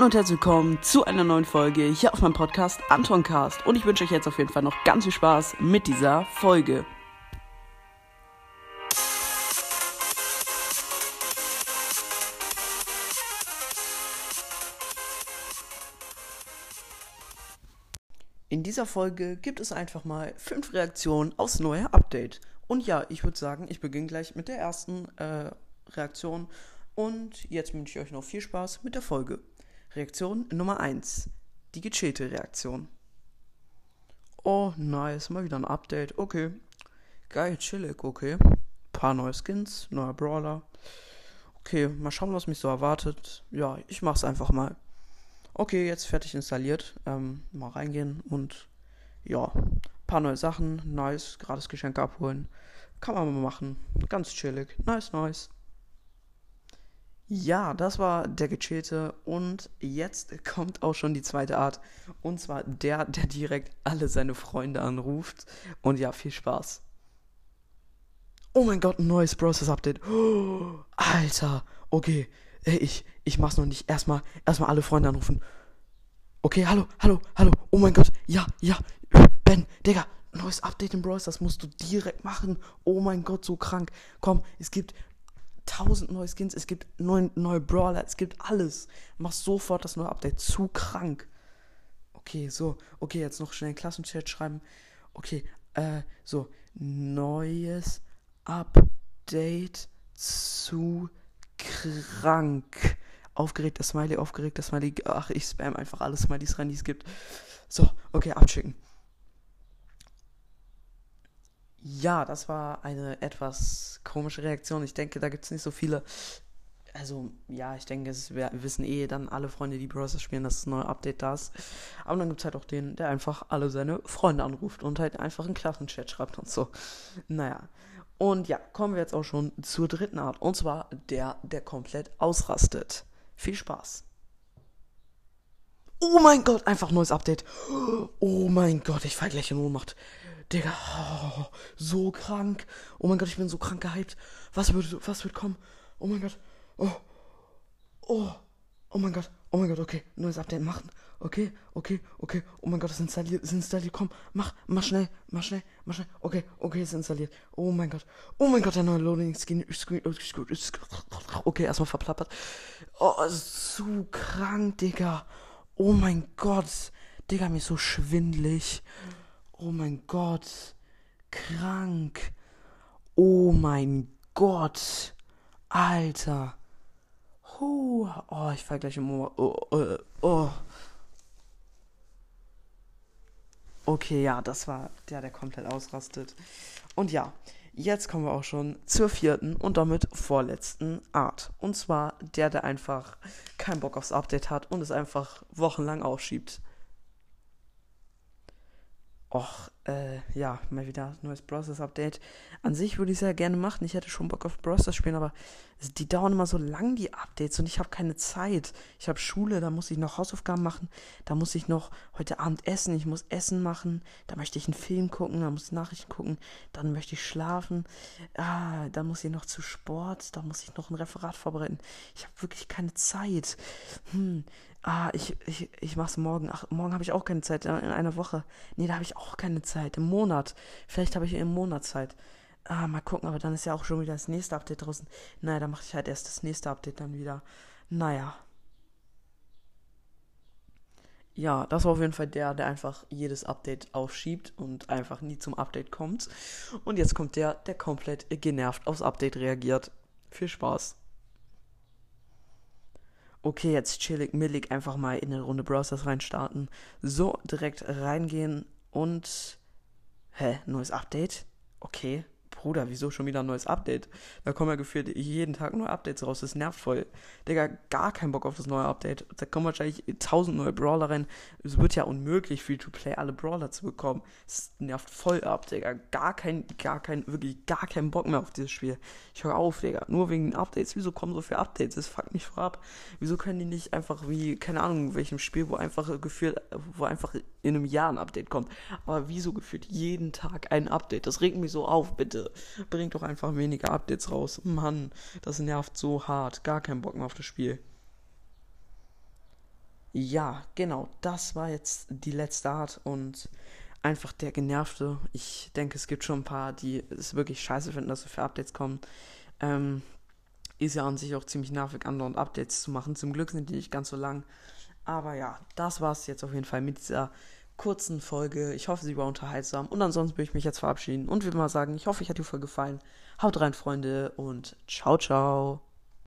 Hallo und herzlich willkommen zu einer neuen Folge hier auf meinem Podcast Antoncast. Und ich wünsche euch jetzt auf jeden Fall noch ganz viel Spaß mit dieser Folge. In dieser Folge gibt es einfach mal fünf Reaktionen aufs neue Update. Und ja, ich würde sagen, ich beginne gleich mit der ersten äh, Reaktion. Und jetzt wünsche ich euch noch viel Spaß mit der Folge. Reaktion Nummer 1. Die gechillte Reaktion. Oh, nice. Mal wieder ein Update. Okay. Geil, chillig, okay. Paar neue Skins, neuer Brawler. Okay, mal schauen, was mich so erwartet. Ja, ich mach's einfach mal. Okay, jetzt fertig installiert. Ähm, mal reingehen und ja, paar neue Sachen. Nice, gratis Geschenke abholen. Kann man mal machen. Ganz chillig. Nice, nice. Ja, das war der gechillte und jetzt kommt auch schon die zweite Art. Und zwar der, der direkt alle seine Freunde anruft. Und ja, viel Spaß. Oh mein Gott, ein neues Process-Update. Oh, Alter, okay. Ich, ich mach's noch nicht. Erstmal, erstmal alle Freunde anrufen. Okay, hallo, hallo, hallo. Oh mein Gott, ja, ja. Ben, Digga, neues Update in Bros. Das musst du direkt machen. Oh mein Gott, so krank. Komm, es gibt tausend neue Skins, es gibt neue, neue Brawler, es gibt alles. Mach sofort das neue Update. Zu krank. Okay, so. Okay, jetzt noch schnell einen Klassenchat schreiben. Okay, äh, so. Neues Update zu krank. Aufgeregter Smiley, aufgeregter Smiley. Ach, ich spam einfach alle Smileys rein, die es gibt. So, okay, abschicken. Ja, das war eine etwas komische Reaktion. Ich denke, da gibt es nicht so viele. Also, ja, ich denke, es wir wissen eh dann alle Freunde, die Browser spielen, dass das neue Update da ist. Aber dann gibt es halt auch den, der einfach alle seine Freunde anruft und halt einfach einen Klassenchat schreibt und so. Naja. Und ja, kommen wir jetzt auch schon zur dritten Art. Und zwar der, der komplett ausrastet. Viel Spaß. Oh mein Gott, einfach neues Update. Oh mein Gott, ich fall gleich in Ohnmacht. Digga, oh, so krank. Oh mein Gott, ich bin so krank gehypt. Was wird, was wird kommen? Oh mein Gott. Oh. Oh. Oh mein Gott. Oh mein Gott, okay. Neues Update machen. Okay, okay, okay. Oh mein Gott, es ist installiert, es installiert. Komm, mach, mach schnell, mach schnell, mach schnell. Okay, okay, es ist installiert. Oh mein Gott. Oh mein Gott, der neue Loading Screen. Okay, erstmal verplappert. Oh, zu krank, Digga. Oh mein Gott. Digga, mir ist so schwindlig. Oh mein Gott. Krank. Oh mein Gott. Alter. Huh. Oh, ich fall gleich im Ohr. Oh, oh, oh. Okay, ja, das war der, der komplett ausrastet. Und ja, jetzt kommen wir auch schon zur vierten und damit vorletzten Art. Und zwar der, der einfach keinen Bock aufs Update hat und es einfach wochenlang aufschiebt. Och, äh, ja, mal wieder neues Browsers Update. An sich würde ich es ja gerne machen. Ich hätte schon Bock auf Browsers spielen, aber die dauern immer so lang, die Updates, und ich habe keine Zeit. Ich habe Schule, da muss ich noch Hausaufgaben machen. Da muss ich noch heute Abend essen. Ich muss Essen machen. Da möchte ich einen Film gucken. Da muss ich Nachrichten gucken. Dann möchte ich schlafen. Ah, dann muss ich noch zu Sport. Da muss ich noch ein Referat vorbereiten. Ich habe wirklich keine Zeit. Hm, Ah, ich, ich, ich mach's morgen. Ach, morgen habe ich auch keine Zeit. In einer Woche. Nee, da habe ich auch keine Zeit. Im Monat. Vielleicht habe ich im Monat Zeit. Ah, mal gucken, aber dann ist ja auch schon wieder das nächste Update draußen. Naja, dann mache ich halt erst das nächste Update dann wieder. Naja. Ja, das war auf jeden Fall der, der einfach jedes Update aufschiebt und einfach nie zum Update kommt. Und jetzt kommt der, der komplett genervt aufs Update reagiert. Viel Spaß okay, jetzt chillig, millig einfach mal in eine Runde Browsers reinstarten. So, direkt reingehen und. Hä? Neues Update? Okay. Bruder, wieso schon wieder ein neues Update? Da kommen ja gefühlt jeden Tag neue Updates raus. Das nervt voll. Digga, gar keinen Bock auf das neue Update. Da kommen wahrscheinlich tausend neue Brawler rein. Es wird ja unmöglich, Free-to-Play alle Brawler zu bekommen. Es nervt voll ab, Digga. Gar kein, gar kein, wirklich gar keinen Bock mehr auf dieses Spiel. Ich höre auf, Digga. Nur wegen Updates. Wieso kommen so viele Updates? Das fuckt mich voll ab. Wieso können die nicht einfach wie, keine Ahnung, welchem Spiel, wo einfach gefühlt, wo einfach in einem Jahr ein Update kommt. Aber wieso gefühlt jeden Tag ein Update? Das regt mich so auf, bitte. Bringt doch einfach weniger Updates raus. Mann, das nervt so hart. Gar keinen Bock mehr auf das Spiel. ja, genau, das war jetzt die letzte Art und einfach der Genervte. Ich denke, es gibt schon ein paar, die es wirklich scheiße finden, dass so viele Updates kommen. Ähm, ist ja an sich auch ziemlich nervig, andauernd Updates zu machen. Zum Glück sind die nicht ganz so lang. Aber ja, das war es jetzt auf jeden Fall mit dieser kurzen Folge. Ich hoffe, sie war unterhaltsam. Und ansonsten würde ich mich jetzt verabschieden und würde mal sagen, ich hoffe, euch hat die Folge gefallen. Haut rein, Freunde, und ciao, ciao.